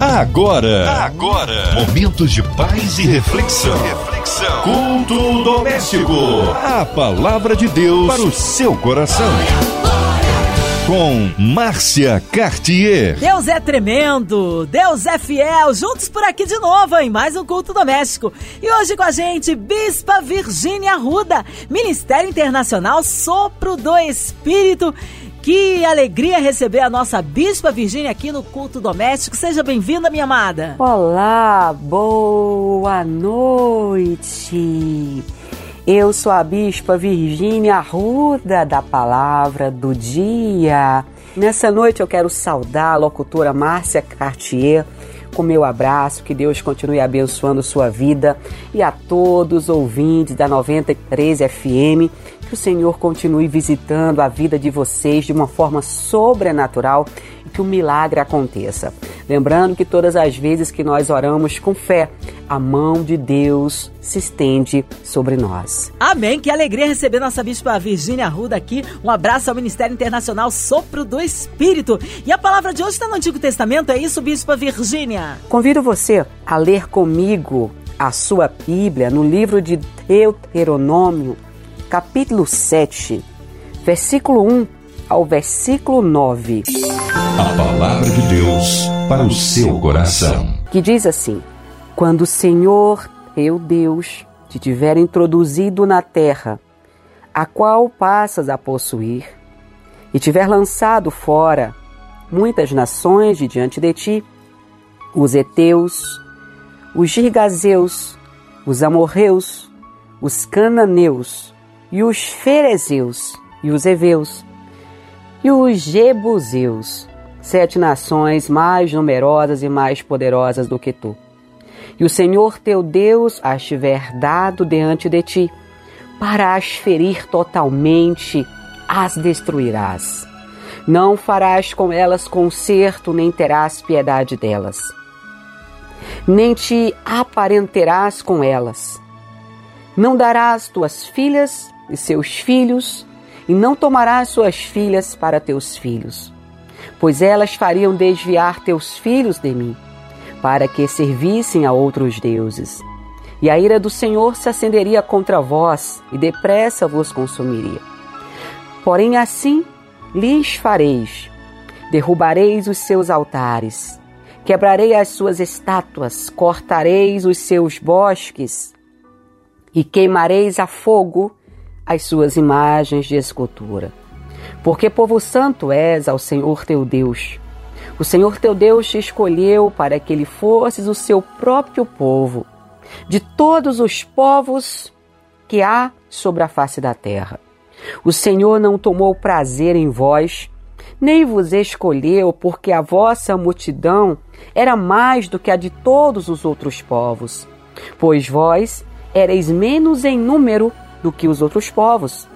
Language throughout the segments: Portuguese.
Agora, agora, momentos de paz e reflexão. Reflexão. Culto doméstico. A palavra de Deus para o seu coração. Com Márcia Cartier. Deus é tremendo, Deus é fiel. Juntos por aqui de novo em mais um culto doméstico. E hoje com a gente, Bispa Virgínia Ruda, Ministério Internacional Sopro do Espírito. Que alegria receber a nossa Bispa Virgínia aqui no Culto Doméstico. Seja bem-vinda, minha amada. Olá, boa noite. Eu sou a Bispa Virgínia Arruda da Palavra do Dia. Nessa noite eu quero saudar a locutora Márcia Cartier com meu abraço, que Deus continue abençoando sua vida. E a todos os ouvintes da 93 FM que o Senhor continue visitando a vida de vocês de uma forma sobrenatural que o milagre aconteça. Lembrando que todas as vezes que nós oramos com fé, a mão de Deus se estende sobre nós. Amém. Que alegria receber nossa Bispa Virgínia Arruda aqui. Um abraço ao Ministério Internacional Sopro do Espírito. E a palavra de hoje está no Antigo Testamento, é isso, Bispa Virgínia? Convido você a ler comigo a sua Bíblia no livro de Deuteronômio, capítulo 7, versículo 1 ao versículo 9. A palavra de Deus para o seu coração. Que diz assim: Quando o Senhor, teu Deus, te tiver introduzido na terra, a qual passas a possuir, e tiver lançado fora muitas nações de diante de ti, os heteus, os girgazeus, os amorreus, os cananeus, e os ferezeus, e os heveus, e os jebuseus, sete nações mais numerosas e mais poderosas do que tu. E o Senhor teu Deus as tiver dado diante de ti, para as ferir totalmente, as destruirás. Não farás com elas conserto, nem terás piedade delas. Nem te aparenterás com elas. Não darás tuas filhas e seus filhos, e não tomarás suas filhas para teus filhos, pois elas fariam desviar teus filhos de mim, para que servissem a outros deuses. E a ira do Senhor se acenderia contra vós, e depressa vos consumiria. Porém, assim lhes fareis: derrubareis os seus altares, quebrarei as suas estátuas, cortareis os seus bosques, e queimareis a fogo as suas imagens de escultura. Porque povo santo és ao Senhor teu Deus. O Senhor teu Deus te escolheu para que ele fosses o seu próprio povo, de todos os povos que há sobre a face da terra. O Senhor não tomou prazer em vós, nem vos escolheu, porque a vossa multidão era mais do que a de todos os outros povos, pois vós ereis menos em número do que os outros povos,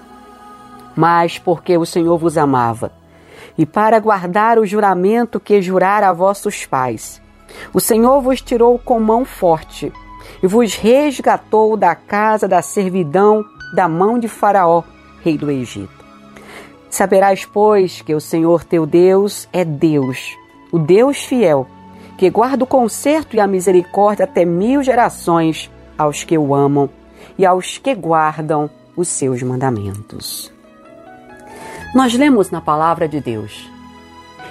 mas porque o Senhor vos amava, e para guardar o juramento que jurara a vossos pais. O Senhor vos tirou com mão forte e vos resgatou da casa da servidão da mão de Faraó, rei do Egito. Saberás, pois, que o Senhor teu Deus é Deus, o Deus fiel, que guarda o conserto e a misericórdia até mil gerações aos que o amam e aos que guardam os seus mandamentos. Nós lemos na palavra de Deus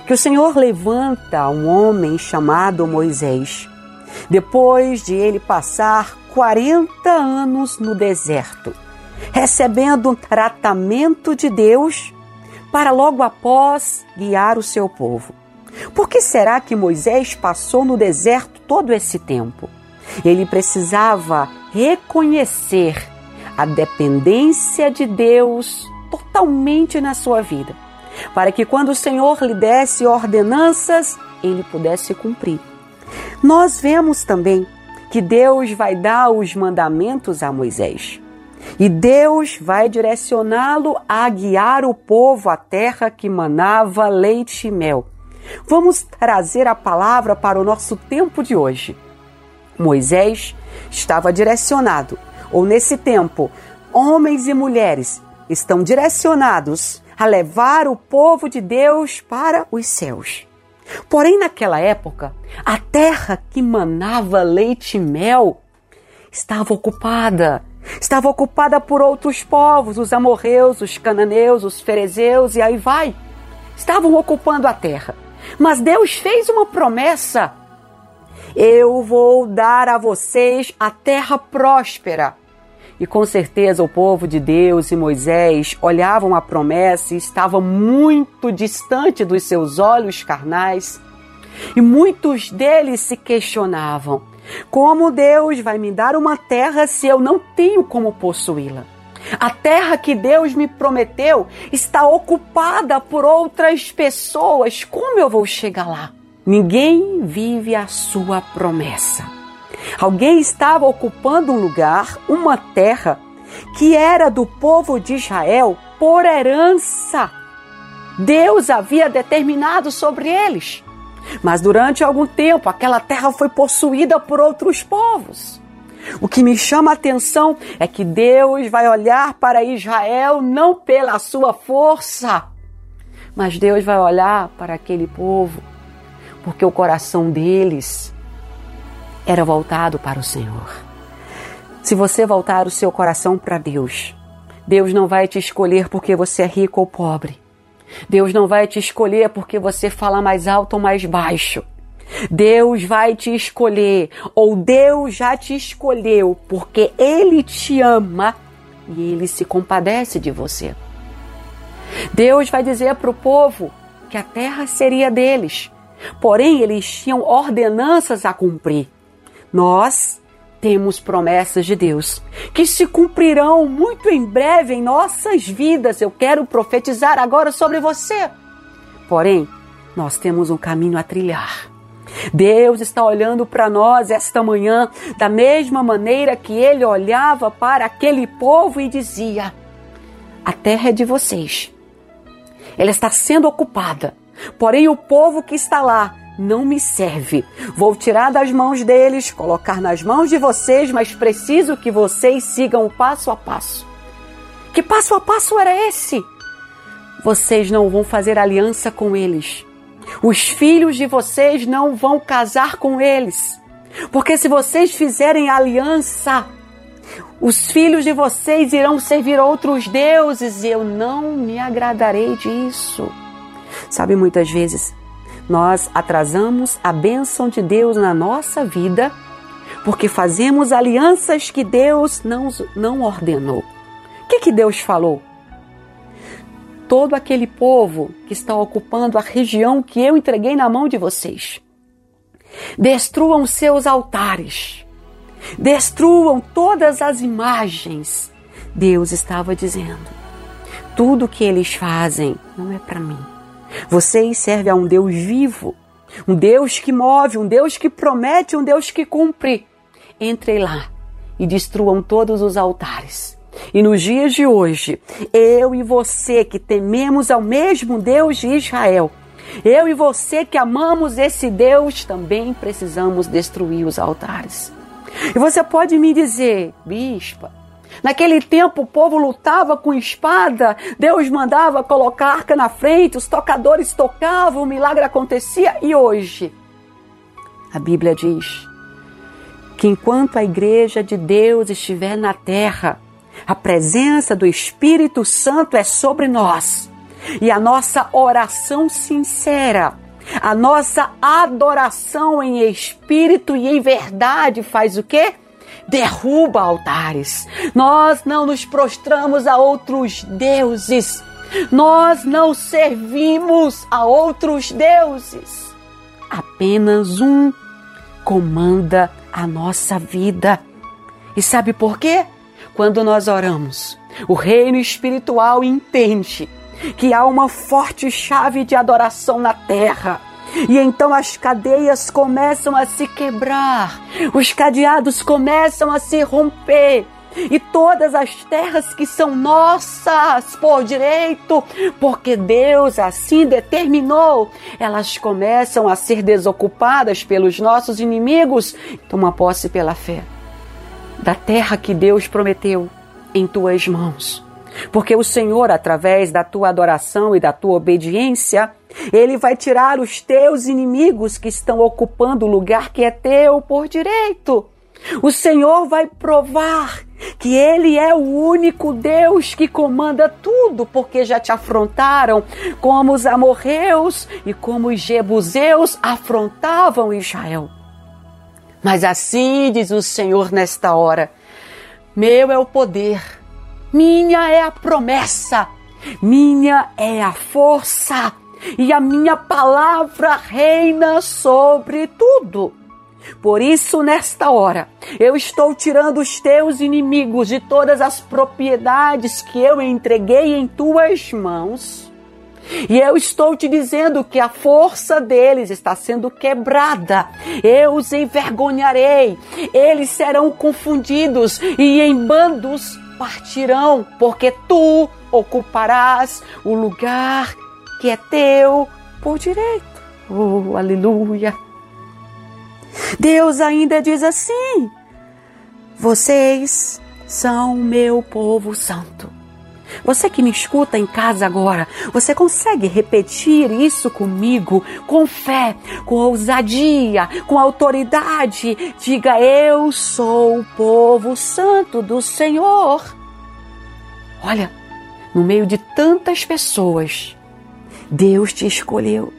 que o Senhor levanta um homem chamado Moisés, depois de ele passar 40 anos no deserto, recebendo um tratamento de Deus para logo após guiar o seu povo. Por que será que Moisés passou no deserto todo esse tempo? Ele precisava reconhecer a dependência de Deus totalmente na sua vida, para que quando o Senhor lhe desse ordenanças, ele pudesse cumprir. Nós vemos também que Deus vai dar os mandamentos a Moisés. E Deus vai direcioná-lo a guiar o povo à terra que manava leite e mel. Vamos trazer a palavra para o nosso tempo de hoje. Moisés estava direcionado, ou nesse tempo, homens e mulheres estão direcionados a levar o povo de Deus para os céus. Porém, naquela época, a terra que manava leite e mel estava ocupada. Estava ocupada por outros povos, os amorreus, os cananeus, os ferezeus e aí vai. Estavam ocupando a terra. Mas Deus fez uma promessa. Eu vou dar a vocês a terra próspera. E com certeza o povo de Deus e Moisés olhavam a promessa e estava muito distante dos seus olhos carnais. E muitos deles se questionavam: como Deus vai me dar uma terra se eu não tenho como possuí-la? A terra que Deus me prometeu está ocupada por outras pessoas. Como eu vou chegar lá? Ninguém vive a sua promessa. Alguém estava ocupando um lugar, uma terra, que era do povo de Israel por herança. Deus havia determinado sobre eles. Mas durante algum tempo, aquela terra foi possuída por outros povos. O que me chama a atenção é que Deus vai olhar para Israel não pela sua força, mas Deus vai olhar para aquele povo porque o coração deles era voltado para o Senhor. Se você voltar o seu coração para Deus, Deus não vai te escolher porque você é rico ou pobre. Deus não vai te escolher porque você fala mais alto ou mais baixo. Deus vai te escolher, ou Deus já te escolheu, porque Ele te ama e Ele se compadece de você. Deus vai dizer para o povo que a terra seria deles, porém eles tinham ordenanças a cumprir. Nós temos promessas de Deus que se cumprirão muito em breve em nossas vidas. Eu quero profetizar agora sobre você. Porém, nós temos um caminho a trilhar. Deus está olhando para nós esta manhã da mesma maneira que ele olhava para aquele povo e dizia: A terra é de vocês. Ela está sendo ocupada. Porém, o povo que está lá não me serve. Vou tirar das mãos deles, colocar nas mãos de vocês, mas preciso que vocês sigam o passo a passo. Que passo a passo era esse? Vocês não vão fazer aliança com eles. Os filhos de vocês não vão casar com eles. Porque se vocês fizerem aliança, os filhos de vocês irão servir outros deuses e eu não me agradarei disso. Sabe, muitas vezes nós atrasamos a bênção de Deus na nossa vida porque fazemos alianças que Deus não, não ordenou. O que, que Deus falou? Todo aquele povo que está ocupando a região que eu entreguei na mão de vocês. Destruam seus altares. Destruam todas as imagens. Deus estava dizendo: tudo que eles fazem não é para mim vocês servem a um Deus vivo, um Deus que move, um Deus que promete, um Deus que cumpre. Entrem lá e destruam todos os altares. E nos dias de hoje, eu e você que tememos ao mesmo Deus de Israel, eu e você que amamos esse Deus, também precisamos destruir os altares. E você pode me dizer, bispa, Naquele tempo o povo lutava com espada, Deus mandava colocar arca na frente, os tocadores tocavam, o milagre acontecia. E hoje? A Bíblia diz que enquanto a igreja de Deus estiver na terra, a presença do Espírito Santo é sobre nós. E a nossa oração sincera, a nossa adoração em espírito e em verdade faz o quê? Derruba altares. Nós não nos prostramos a outros deuses. Nós não servimos a outros deuses. Apenas um comanda a nossa vida. E sabe por quê? Quando nós oramos, o reino espiritual entende que há uma forte chave de adoração na terra e então as cadeias começam a se quebrar, os cadeados começam a se romper. E todas as terras que são nossas por direito, porque Deus assim determinou, elas começam a ser desocupadas pelos nossos inimigos. Toma posse pela fé da terra que Deus prometeu em tuas mãos. Porque o Senhor, através da tua adoração e da tua obediência, Ele vai tirar os teus inimigos que estão ocupando o lugar que é teu por direito. O Senhor vai provar que Ele é o único Deus que comanda tudo, porque já te afrontaram, como os amorreus e como os jebuseus afrontavam Israel. Mas assim diz o Senhor nesta hora: Meu é o poder, minha é a promessa, minha é a força, e a minha palavra reina sobre tudo. Por isso, nesta hora, eu estou tirando os teus inimigos de todas as propriedades que eu entreguei em tuas mãos. E eu estou te dizendo que a força deles está sendo quebrada. Eu os envergonharei. Eles serão confundidos e em bandos partirão, porque tu ocuparás o lugar que é teu por direito. Oh, aleluia. Deus ainda diz assim: Vocês são meu povo santo. Você que me escuta em casa agora, você consegue repetir isso comigo com fé, com ousadia, com autoridade? Diga: Eu sou o povo santo do Senhor. Olha, no meio de tantas pessoas, Deus te escolheu.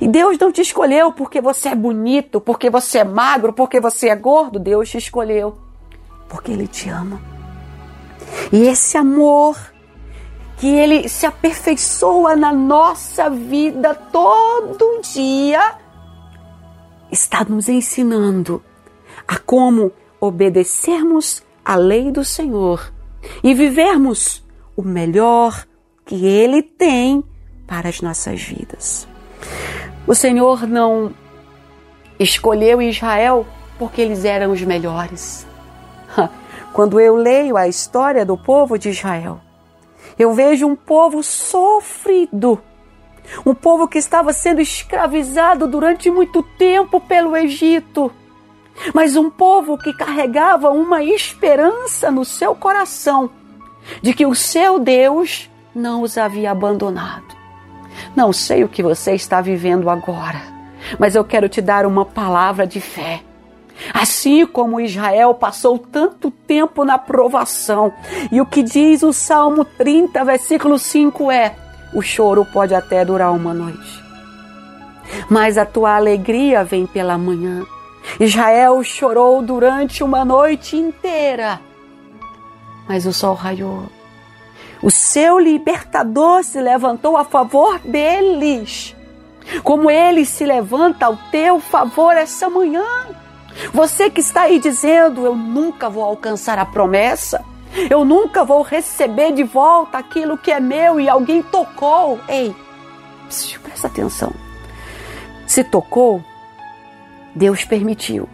E Deus não te escolheu porque você é bonito, porque você é magro, porque você é gordo. Deus te escolheu porque Ele te ama. E esse amor que Ele se aperfeiçoa na nossa vida todo dia está nos ensinando a como obedecermos a lei do Senhor e vivermos o melhor que Ele tem para as nossas vidas. O Senhor não escolheu Israel porque eles eram os melhores. Quando eu leio a história do povo de Israel, eu vejo um povo sofrido, um povo que estava sendo escravizado durante muito tempo pelo Egito, mas um povo que carregava uma esperança no seu coração de que o seu Deus não os havia abandonado. Não sei o que você está vivendo agora, mas eu quero te dar uma palavra de fé. Assim como Israel passou tanto tempo na provação, e o que diz o Salmo 30, versículo 5 é: o choro pode até durar uma noite, mas a tua alegria vem pela manhã. Israel chorou durante uma noite inteira, mas o sol raiou o seu libertador se levantou a favor deles. Como ele se levanta ao teu favor essa manhã. Você que está aí dizendo: Eu nunca vou alcançar a promessa, eu nunca vou receber de volta aquilo que é meu e alguém tocou. Ei, presta atenção. Se tocou, Deus permitiu.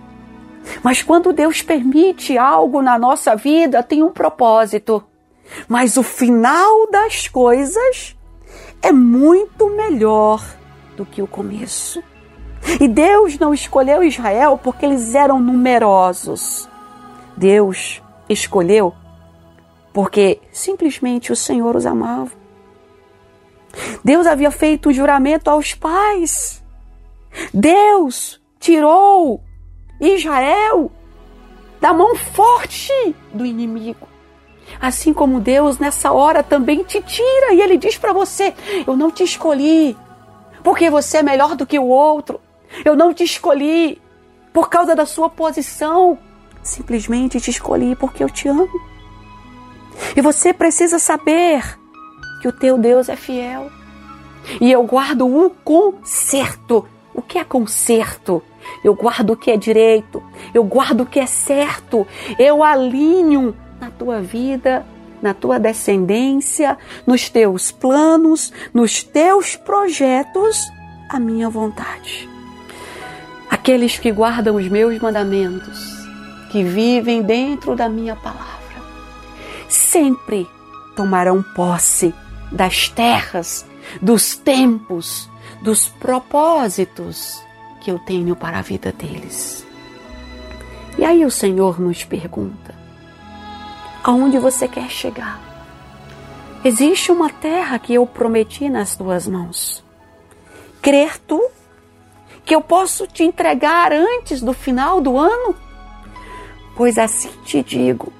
Mas quando Deus permite algo na nossa vida, tem um propósito. Mas o final das coisas é muito melhor do que o começo. E Deus não escolheu Israel porque eles eram numerosos. Deus escolheu porque simplesmente o Senhor os amava. Deus havia feito um juramento aos pais. Deus tirou Israel da mão forte do inimigo. Assim como Deus nessa hora também te tira e ele diz para você: Eu não te escolhi porque você é melhor do que o outro. Eu não te escolhi por causa da sua posição. Simplesmente te escolhi porque eu te amo. E você precisa saber que o teu Deus é fiel. E eu guardo o conserto. O que é conserto? Eu guardo o que é direito. Eu guardo o que é certo. Eu alinho na tua vida, na tua descendência, nos teus planos, nos teus projetos, a minha vontade. Aqueles que guardam os meus mandamentos, que vivem dentro da minha palavra, sempre tomarão posse das terras, dos tempos, dos propósitos que eu tenho para a vida deles. E aí o Senhor nos pergunta: aonde você quer chegar. Existe uma terra que eu prometi nas tuas mãos. Crer tu que eu posso te entregar antes do final do ano? Pois assim te digo,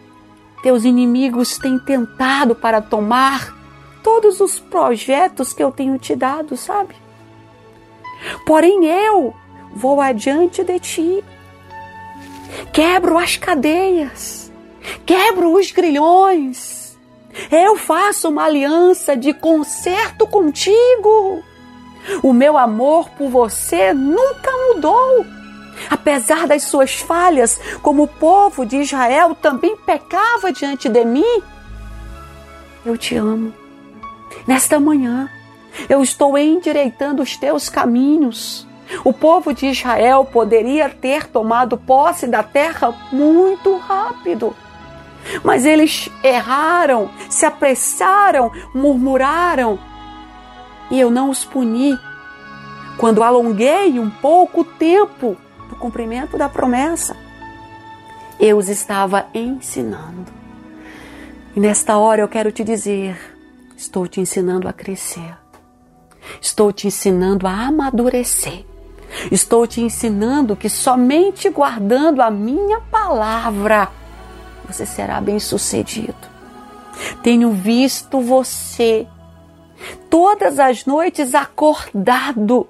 teus inimigos têm tentado para tomar todos os projetos que eu tenho te dado, sabe? Porém eu vou adiante de ti. Quebro as cadeias, quebro os grilhões. Eu faço uma aliança de concerto contigo. O meu amor por você nunca mudou. Apesar das suas falhas, como o povo de Israel também pecava diante de mim, eu te amo. Nesta manhã, eu estou endireitando os teus caminhos. O povo de Israel poderia ter tomado posse da terra muito rápido. Mas eles erraram, se apressaram, murmuraram. E eu não os puni quando alonguei um pouco o tempo do cumprimento da promessa. Eu os estava ensinando. E nesta hora eu quero te dizer: estou te ensinando a crescer. Estou te ensinando a amadurecer. Estou te ensinando que somente guardando a minha palavra você será bem-sucedido. Tenho visto você todas as noites acordado,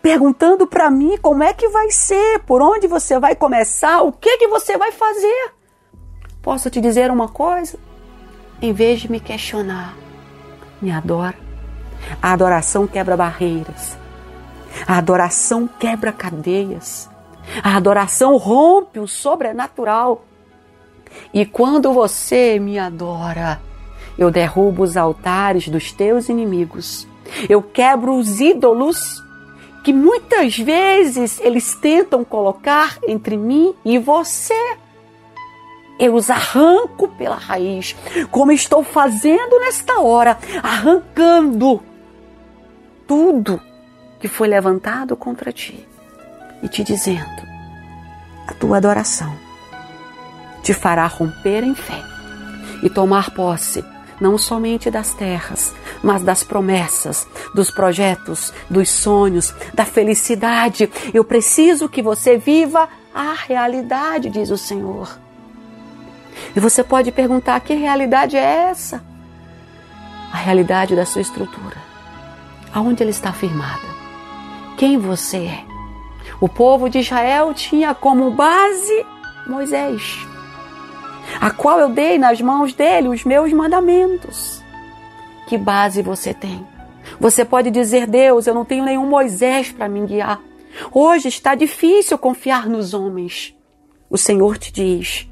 perguntando para mim como é que vai ser, por onde você vai começar, o que que você vai fazer. Posso te dizer uma coisa? Em vez de me questionar, me adora. A adoração quebra barreiras. A adoração quebra cadeias. A adoração rompe o sobrenatural. E quando você me adora, eu derrubo os altares dos teus inimigos. Eu quebro os ídolos que muitas vezes eles tentam colocar entre mim e você. Eu os arranco pela raiz, como estou fazendo nesta hora, arrancando tudo que foi levantado contra ti e te dizendo: a tua adoração te fará romper em fé e tomar posse não somente das terras, mas das promessas, dos projetos, dos sonhos, da felicidade. Eu preciso que você viva a realidade, diz o Senhor. E você pode perguntar: que realidade é essa? A realidade da sua estrutura aonde ela está firmada, quem você é. O povo de Israel tinha como base Moisés, a qual eu dei nas mãos dele os meus mandamentos. Que base você tem? Você pode dizer, Deus, eu não tenho nenhum Moisés para me guiar. Hoje está difícil confiar nos homens. O Senhor te diz: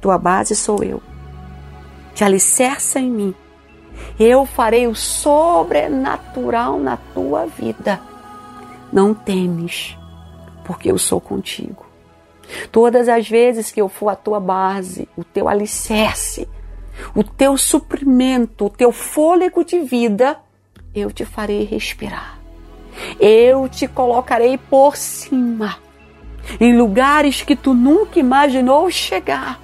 tua base sou eu. Te alicerça em mim eu farei o sobrenatural na tua vida. Não temes, porque eu sou contigo. Todas as vezes que eu for a tua base, o teu alicerce, o teu suprimento, o teu fôlego de vida, eu te farei respirar. Eu te colocarei por cima, em lugares que tu nunca imaginou chegar.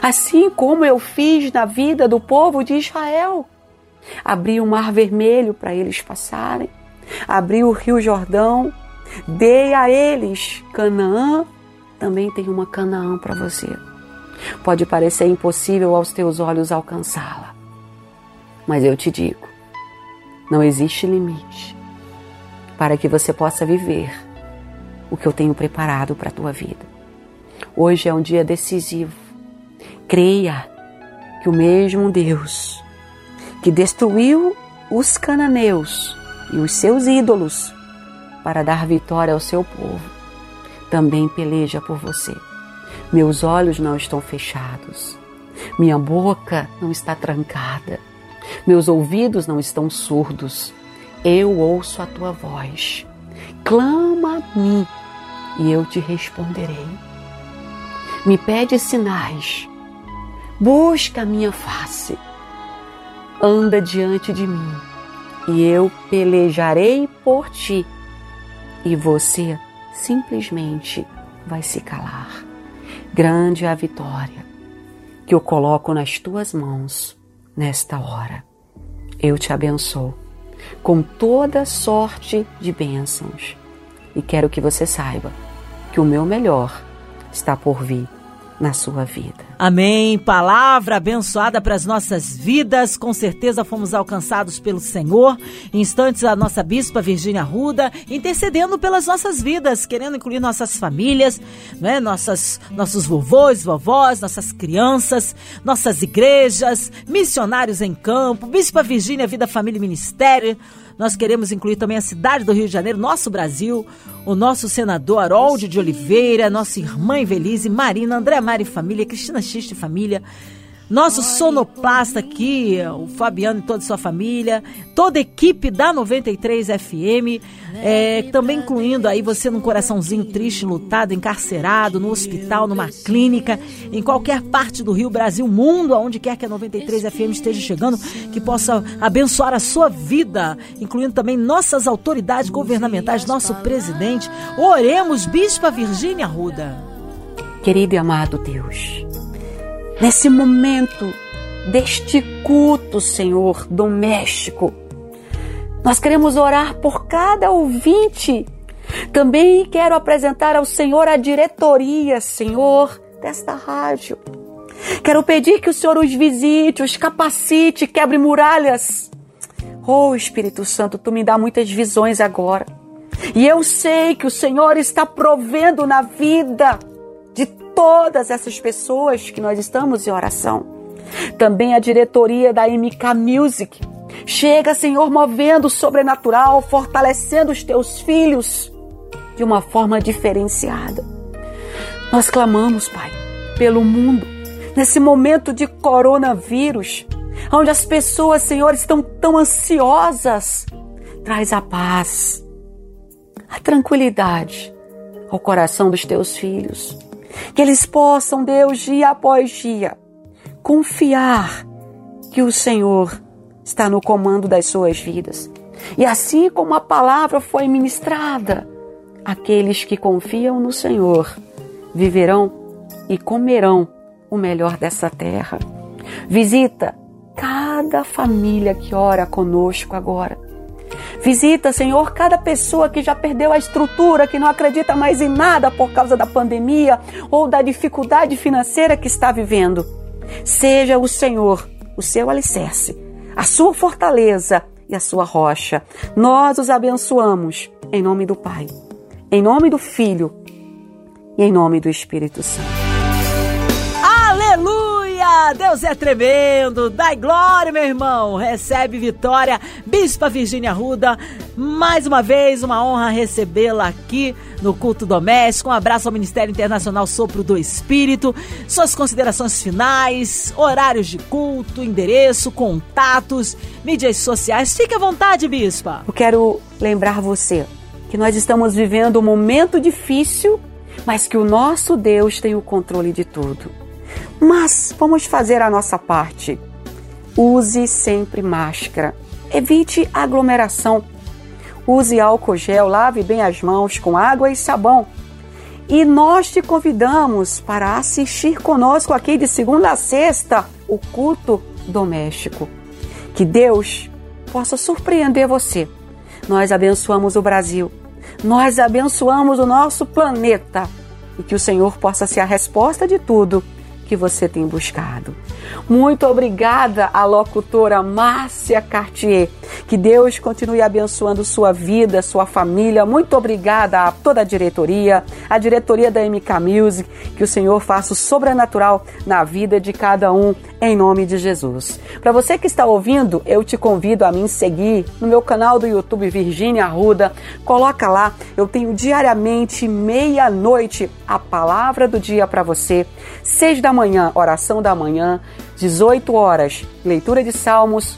Assim como eu fiz na vida do povo de Israel. Abri o mar vermelho para eles passarem, abri o rio Jordão, dei a eles Canaã, também tem uma Canaã para você. Pode parecer impossível aos teus olhos alcançá-la, mas eu te digo: não existe limite para que você possa viver o que eu tenho preparado para a tua vida. Hoje é um dia decisivo creia que o mesmo Deus que destruiu os cananeus e os seus ídolos para dar vitória ao seu povo, também peleja por você. Meus olhos não estão fechados, minha boca não está trancada, meus ouvidos não estão surdos. Eu ouço a tua voz. Clama a mim e eu te responderei. Me pede sinais busca a minha face, anda diante de mim, e eu pelejarei por ti, e você simplesmente vai se calar. Grande é a vitória que eu coloco nas tuas mãos nesta hora. Eu te abençoo. com toda sorte de bênçãos. E quero que você saiba que o meu melhor está por vir na sua vida. Amém. Palavra abençoada para as nossas vidas. Com certeza fomos alcançados pelo Senhor. Instantes a nossa bispa Virgínia Ruda intercedendo pelas nossas vidas, querendo incluir nossas famílias, né? Nossas, nossos vovôs, vovós, nossas crianças, nossas igrejas, missionários em campo, Bispa Virgínia Vida, Família e Ministério. Nós queremos incluir também a cidade do Rio de Janeiro, nosso Brasil, o nosso senador Harold de Oliveira, nossa irmã Evelise, Marina, André Mari Família, Cristina Xiste Família, nosso sonoplasta aqui, o Fabiano e toda a sua família, toda a equipe da 93 FM, é, também incluindo aí você num coraçãozinho triste, lutado, encarcerado, no hospital, numa clínica, em qualquer parte do Rio, Brasil, mundo, aonde quer que a 93 FM esteja chegando, que possa abençoar a sua vida, incluindo também nossas autoridades governamentais, nosso presidente. Oremos, Bispa Virgínia Ruda. Querido e amado Deus, nesse momento deste culto, Senhor, doméstico. Nós queremos orar por cada ouvinte. Também quero apresentar ao Senhor a diretoria, Senhor, desta rádio. Quero pedir que o Senhor os visite, os capacite, quebre muralhas. Oh, Espírito Santo, tu me dá muitas visões agora. E eu sei que o Senhor está provendo na vida de todas essas pessoas que nós estamos em oração. Também a diretoria da MK Music. Chega, Senhor, movendo o sobrenatural, fortalecendo os teus filhos de uma forma diferenciada. Nós clamamos, Pai, pelo mundo, nesse momento de coronavírus, onde as pessoas, Senhor, estão tão ansiosas. Traz a paz, a tranquilidade ao coração dos teus filhos. Que eles possam, Deus, dia após dia, confiar que o Senhor está no comando das suas vidas. E assim como a palavra foi ministrada, aqueles que confiam no Senhor viverão e comerão o melhor dessa terra. Visita cada família que ora conosco agora. Visita, Senhor, cada pessoa que já perdeu a estrutura, que não acredita mais em nada por causa da pandemia ou da dificuldade financeira que está vivendo. Seja o Senhor o seu alicerce, a sua fortaleza e a sua rocha. Nós os abençoamos em nome do Pai, em nome do Filho e em nome do Espírito Santo. Deus é tremendo! Dai glória, meu irmão! Recebe vitória, Bispa Virgínia Ruda. Mais uma vez, uma honra recebê-la aqui no culto doméstico. Um abraço ao Ministério Internacional Sopro do Espírito. Suas considerações finais, horários de culto, endereço, contatos, mídias sociais. Fique à vontade, Bispa. Eu quero lembrar você que nós estamos vivendo um momento difícil, mas que o nosso Deus tem o controle de tudo. Mas vamos fazer a nossa parte. Use sempre máscara. Evite aglomeração. Use álcool gel, lave bem as mãos com água e sabão. E nós te convidamos para assistir conosco aqui de segunda a sexta o culto doméstico. Que Deus possa surpreender você. Nós abençoamos o Brasil. Nós abençoamos o nosso planeta. E que o Senhor possa ser a resposta de tudo que você tem buscado. Muito obrigada à locutora Márcia Cartier. Que Deus continue abençoando sua vida, sua família. Muito obrigada a toda a diretoria, a diretoria da MK Music. Que o Senhor faça o sobrenatural na vida de cada um, em nome de Jesus. Para você que está ouvindo, eu te convido a me seguir no meu canal do YouTube Virgínia Arruda. Coloca lá, eu tenho diariamente, meia-noite, a palavra do dia para você. Seis da manhã, oração da manhã. 18 horas, leitura de Salmos.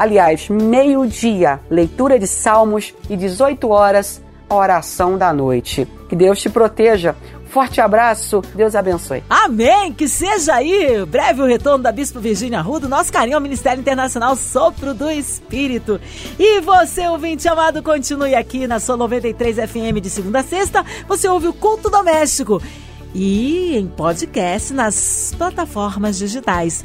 Aliás, meio-dia, leitura de Salmos. E 18 horas, oração da noite. Que Deus te proteja. Forte abraço, Deus abençoe. Amém! Que seja aí breve o retorno da Bispo Virgínia Rudo, nosso carinho ao Ministério Internacional Sopro do Espírito. E você, ouvinte amado, continue aqui na sua 93 FM de segunda a sexta. Você ouve o Culto Doméstico e em podcast nas plataformas digitais.